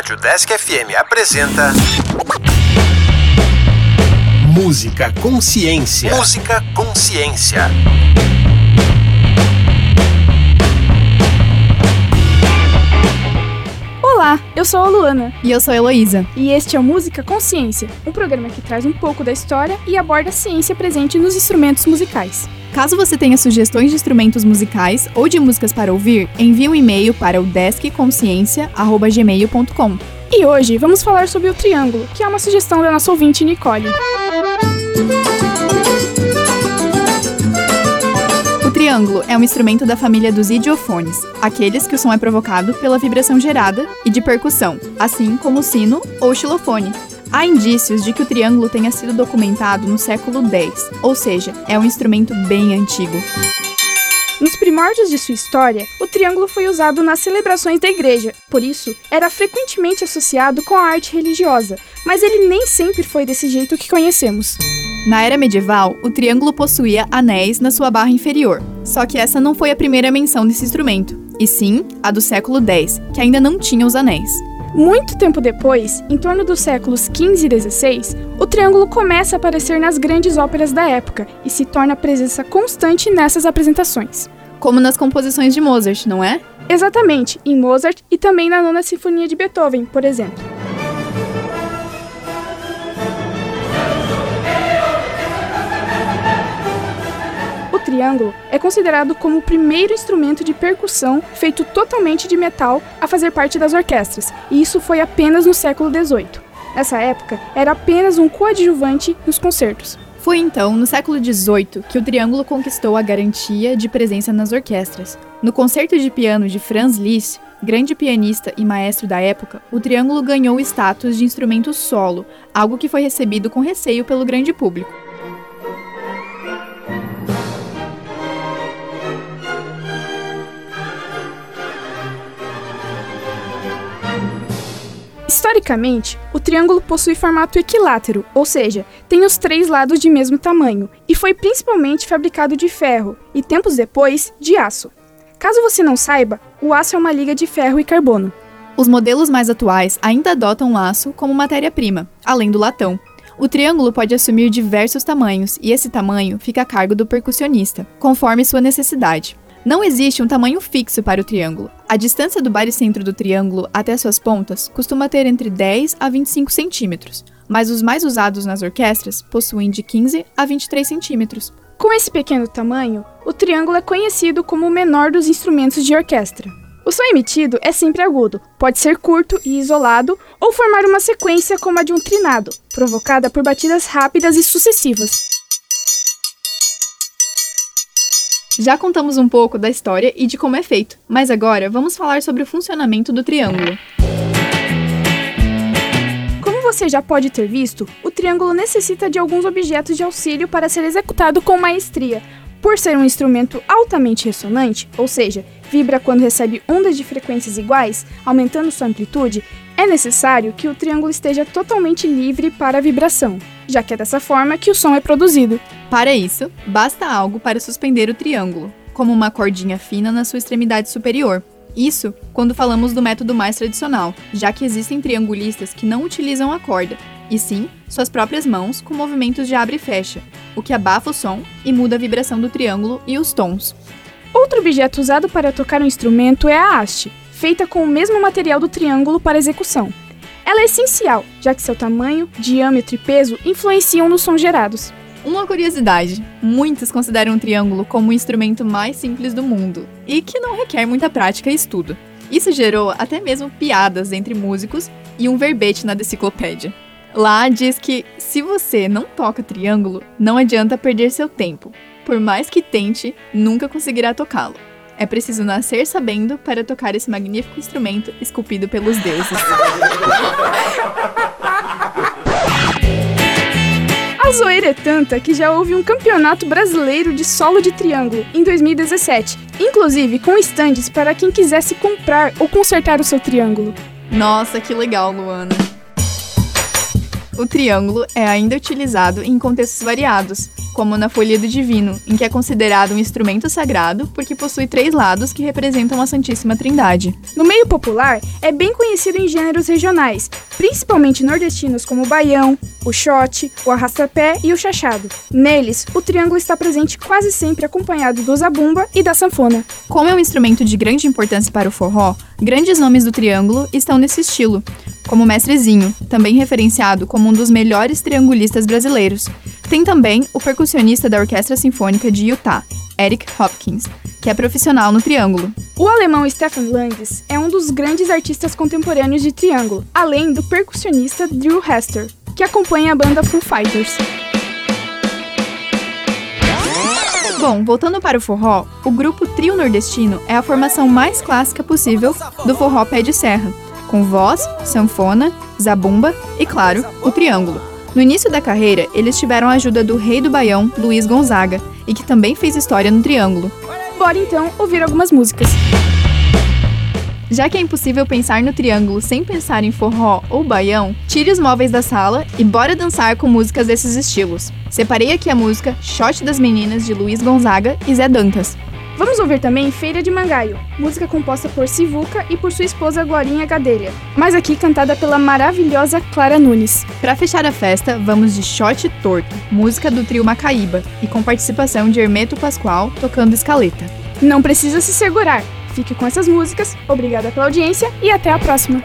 Rádio Desk FM apresenta. Música Consciência. Música Consciência. Olá, eu sou a Luana. E eu sou a Heloísa. E este é o Música Consciência, um programa que traz um pouco da história e aborda a ciência presente nos instrumentos musicais. Caso você tenha sugestões de instrumentos musicais ou de músicas para ouvir, envie um e-mail para o deskconsciência.gmail.com. E hoje vamos falar sobre o triângulo, que é uma sugestão da nossa ouvinte Nicole. O triângulo é um instrumento da família dos idiofones, aqueles que o som é provocado pela vibração gerada e de percussão, assim como o sino ou xilofone. Há indícios de que o triângulo tenha sido documentado no século X, ou seja, é um instrumento bem antigo. Nos primórdios de sua história, o triângulo foi usado nas celebrações da igreja, por isso, era frequentemente associado com a arte religiosa, mas ele nem sempre foi desse jeito que conhecemos. Na era medieval, o triângulo possuía anéis na sua barra inferior, só que essa não foi a primeira menção desse instrumento, e sim a do século X, que ainda não tinha os anéis. Muito tempo depois, em torno dos séculos XV e XVI, o triângulo começa a aparecer nas grandes óperas da época e se torna presença constante nessas apresentações. Como nas composições de Mozart, não é? Exatamente, em Mozart e também na Nona Sinfonia de Beethoven, por exemplo. Triângulo é considerado como o primeiro instrumento de percussão feito totalmente de metal a fazer parte das orquestras, e isso foi apenas no século XVIII. Nessa época, era apenas um coadjuvante nos concertos. Foi então, no século XVIII, que o triângulo conquistou a garantia de presença nas orquestras. No concerto de piano de Franz Liszt, grande pianista e maestro da época, o triângulo ganhou o status de instrumento solo, algo que foi recebido com receio pelo grande público. Historicamente, o triângulo possui formato equilátero, ou seja, tem os três lados de mesmo tamanho, e foi principalmente fabricado de ferro e tempos depois de aço. Caso você não saiba, o aço é uma liga de ferro e carbono. Os modelos mais atuais ainda adotam o aço como matéria-prima, além do latão. O triângulo pode assumir diversos tamanhos e esse tamanho fica a cargo do percussionista, conforme sua necessidade. Não existe um tamanho fixo para o triângulo. A distância do baricentro do triângulo até suas pontas costuma ter entre 10 a 25 centímetros, mas os mais usados nas orquestras possuem de 15 a 23 centímetros. Com esse pequeno tamanho, o triângulo é conhecido como o menor dos instrumentos de orquestra. O som emitido é sempre agudo, pode ser curto e isolado ou formar uma sequência como a de um trinado, provocada por batidas rápidas e sucessivas. Já contamos um pouco da história e de como é feito, mas agora vamos falar sobre o funcionamento do triângulo. Como você já pode ter visto, o triângulo necessita de alguns objetos de auxílio para ser executado com maestria. Por ser um instrumento altamente ressonante, ou seja, vibra quando recebe ondas de frequências iguais, aumentando sua amplitude, é necessário que o triângulo esteja totalmente livre para a vibração, já que é dessa forma que o som é produzido. Para isso, basta algo para suspender o triângulo, como uma cordinha fina na sua extremidade superior. Isso quando falamos do método mais tradicional, já que existem triangulistas que não utilizam a corda, e sim suas próprias mãos com movimentos de abre e fecha, o que abafa o som e muda a vibração do triângulo e os tons. Outro objeto usado para tocar um instrumento é a haste, feita com o mesmo material do triângulo para execução. Ela é essencial, já que seu tamanho, diâmetro e peso influenciam nos sons gerados. Uma curiosidade: muitos consideram o triângulo como o instrumento mais simples do mundo e que não requer muita prática e estudo. Isso gerou até mesmo piadas entre músicos e um verbete na deciclopédia. Lá diz que se você não toca triângulo, não adianta perder seu tempo. Por mais que tente, nunca conseguirá tocá-lo. É preciso nascer sabendo para tocar esse magnífico instrumento esculpido pelos deuses. A zoeira é tanta que já houve um campeonato brasileiro de solo de triângulo em 2017, inclusive com estandes para quem quisesse comprar ou consertar o seu triângulo. Nossa, que legal, Luana! O triângulo é ainda utilizado em contextos variados, como na Folia do Divino, em que é considerado um instrumento sagrado porque possui três lados que representam a Santíssima Trindade. No meio popular, é bem conhecido em gêneros regionais, principalmente nordestinos como o baião, o xote, o arrastapé e o chachado. Neles, o triângulo está presente quase sempre acompanhado do zabumba e da sanfona. Como é um instrumento de grande importância para o forró, grandes nomes do triângulo estão nesse estilo, como Mestrezinho, também referenciado como um dos melhores triangulistas brasileiros. Tem também o percussionista da Orquestra Sinfônica de Utah, Eric Hopkins, que é profissional no triângulo. O alemão Stefan Langes é um dos grandes artistas contemporâneos de triângulo, além do percussionista Drew Hester, que acompanha a banda Foo Fighters. Bom, voltando para o forró, o grupo Trio Nordestino é a formação mais clássica possível do forró pé de serra, com voz, sanfona, zabumba e, claro, o triângulo. No início da carreira, eles tiveram a ajuda do rei do Baião, Luiz Gonzaga, e que também fez história no triângulo. Bora então ouvir algumas músicas. Já que é impossível pensar no triângulo sem pensar em forró ou baião, tire os móveis da sala e bora dançar com músicas desses estilos. Separei aqui a música Shot das Meninas de Luiz Gonzaga e Zé Dantas. Vamos ouvir também Feira de Mangaio, música composta por Sivuca e por sua esposa Glorinha Gadelha, mas aqui cantada pela maravilhosa Clara Nunes. Para fechar a festa, vamos de Shot Torto, música do trio Macaíba, e com participação de Hermeto Pascoal tocando escaleta. Não precisa se segurar, fique com essas músicas, obrigada pela audiência e até a próxima!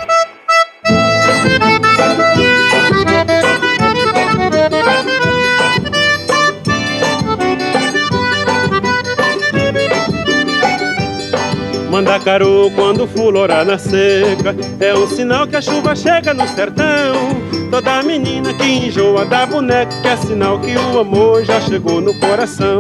Mandacaru quando fulorar na seca É um sinal que a chuva chega no sertão. Toda menina que enjoa da boneca É sinal que o amor já chegou no coração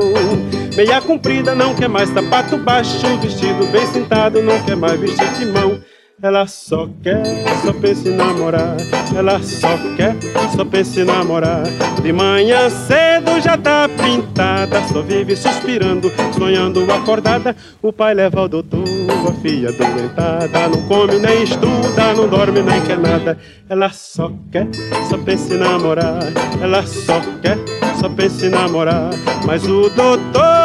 Meia comprida não quer mais sapato baixo Vestido bem sentado não quer mais vestir de mão ela só quer, só pensa em namorar. Ela só quer, só pensa em namorar. De manhã cedo já tá pintada, só vive suspirando, sonhando acordada. O pai leva ao doutor, a filha doentada. Não come nem estuda, não dorme nem quer nada. Ela só quer, só pensa em namorar. Ela só quer, só pensa em namorar. Mas o doutor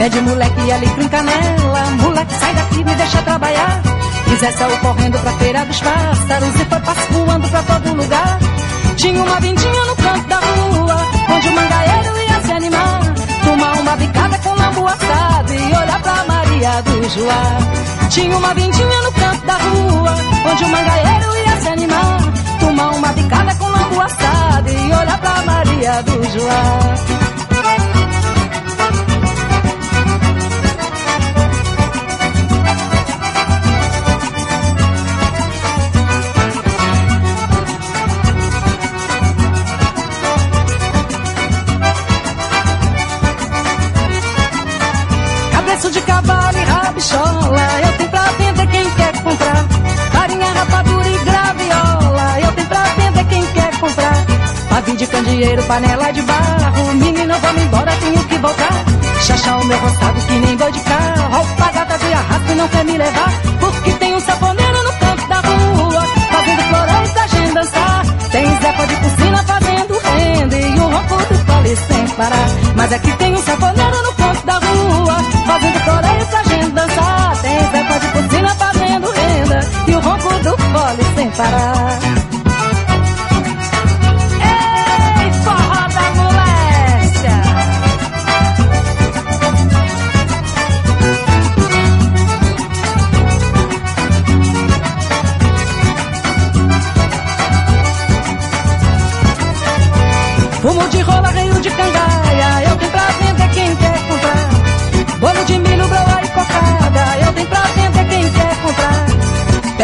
Pede moleque ali com canela, moleque sai daqui, me deixa trabalhar. Zé saiu correndo pra feira dos pássaros e foi passo voando pra todo lugar. Tinha uma vindinha no canto da rua, onde o mangaeiro ia se animar. Tomar uma bicada com lambu assado e olhar pra Maria do Joá. Tinha uma vindinha no canto da rua, onde o mangaeiro ia se animar. Tomar uma bicada com lambu assado e olhar pra Maria do Joá. Candeeiro, panela de barro. Menina, me embora, tenho que voltar. Chachar o meu roçado que nem boi de carro. Alpagata de arrasto não quer me levar. Porque tem um saponeiro no canto da rua. Fazendo floresta pra gente dançar. Tem Zepa de piscina fazendo renda. E o ronco do pole sem parar. Mas aqui tem um saponeiro no canto da rua. Fazendo floresta pra gente dançar. Tem Zepa de piscina fazendo renda. E o ronco do pole sem parar.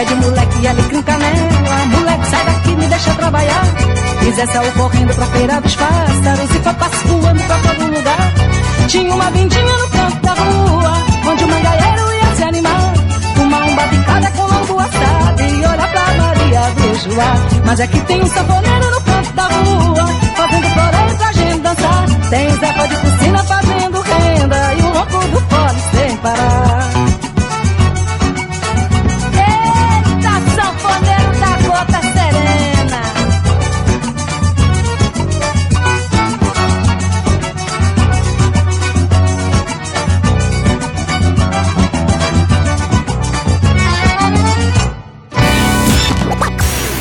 Pede moleque alecrim canela, moleque sai daqui, me deixa trabalhar. Quiser saiu correndo pra feira dos pássaros e passo voando pra todo lugar. Tinha uma vindinha no canto da rua, onde o mangaeiro ia se animar. Fumar um batucada com lombo assado e olhar pra Maria do Joá. Mas é que tem um sanfoneiro no canto da rua, fazendo floreio pra gente dançar. Tem Zepa de piscina fazendo renda e o ronco do fole sem parar.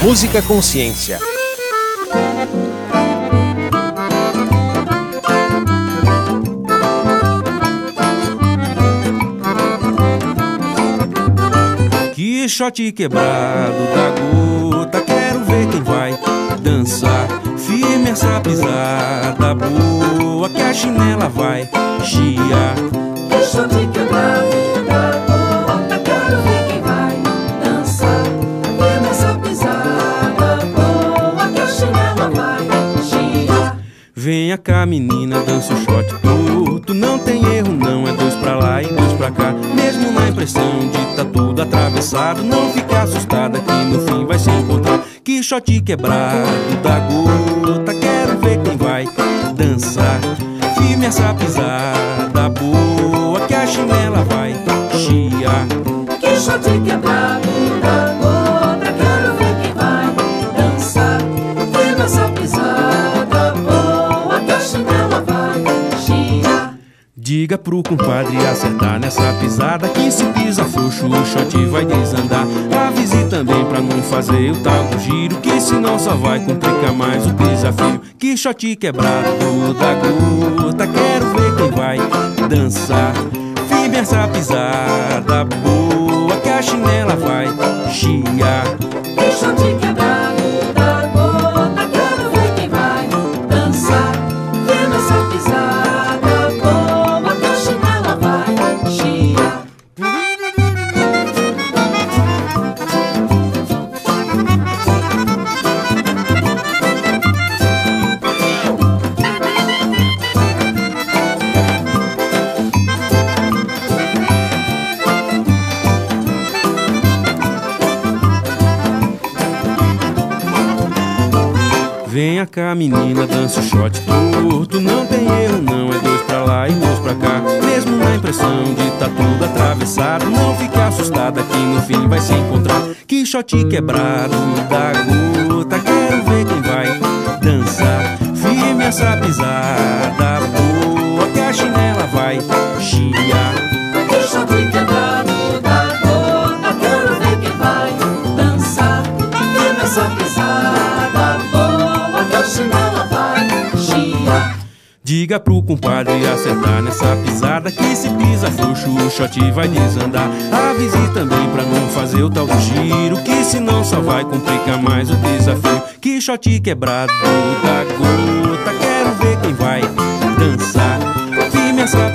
Música Consciência. Shot quebrado da gota, quero ver quem vai dançar. Firme essa pisada boa, que a chinela vai chiar. Cá, menina, dança o shot torto. Não tem erro, não, é dois pra lá e dois pra cá. Mesmo na impressão de tá tudo atravessado, não fique assustada que no fim vai se encontrar. Que shot quebrado da gota, quero ver quem vai dançar. Firme essa pisada boa, que a chinela vai chiar. Que shot quebrado pro compadre acertar nessa pisada Que se pisa frouxo o shot vai desandar. Avise também pra não fazer o tal do giro Que senão só vai complicar mais o desafio. Que shot quebrado da gota Quero ver quem vai dançar. Firme essa pisada boa Que a chinela vai chiar. Que shot Venha cá, menina, dança o shot torto. Não tem erro, não, é dois pra lá e dois pra cá. Mesmo na impressão de tá tudo atravessado, não fique assustada que no fim vai se encontrar. Que shot quebrado da gota, quero ver quem vai dançar. Firme essa pisada Diga pro compadre acertar nessa pisada Que se pisa frouxo o shot vai desandar. Avise também pra não fazer o tal do giro Que senão só vai complicar mais o desafio. Que shot quebrado da gota Quero ver quem vai dançar. Firme essa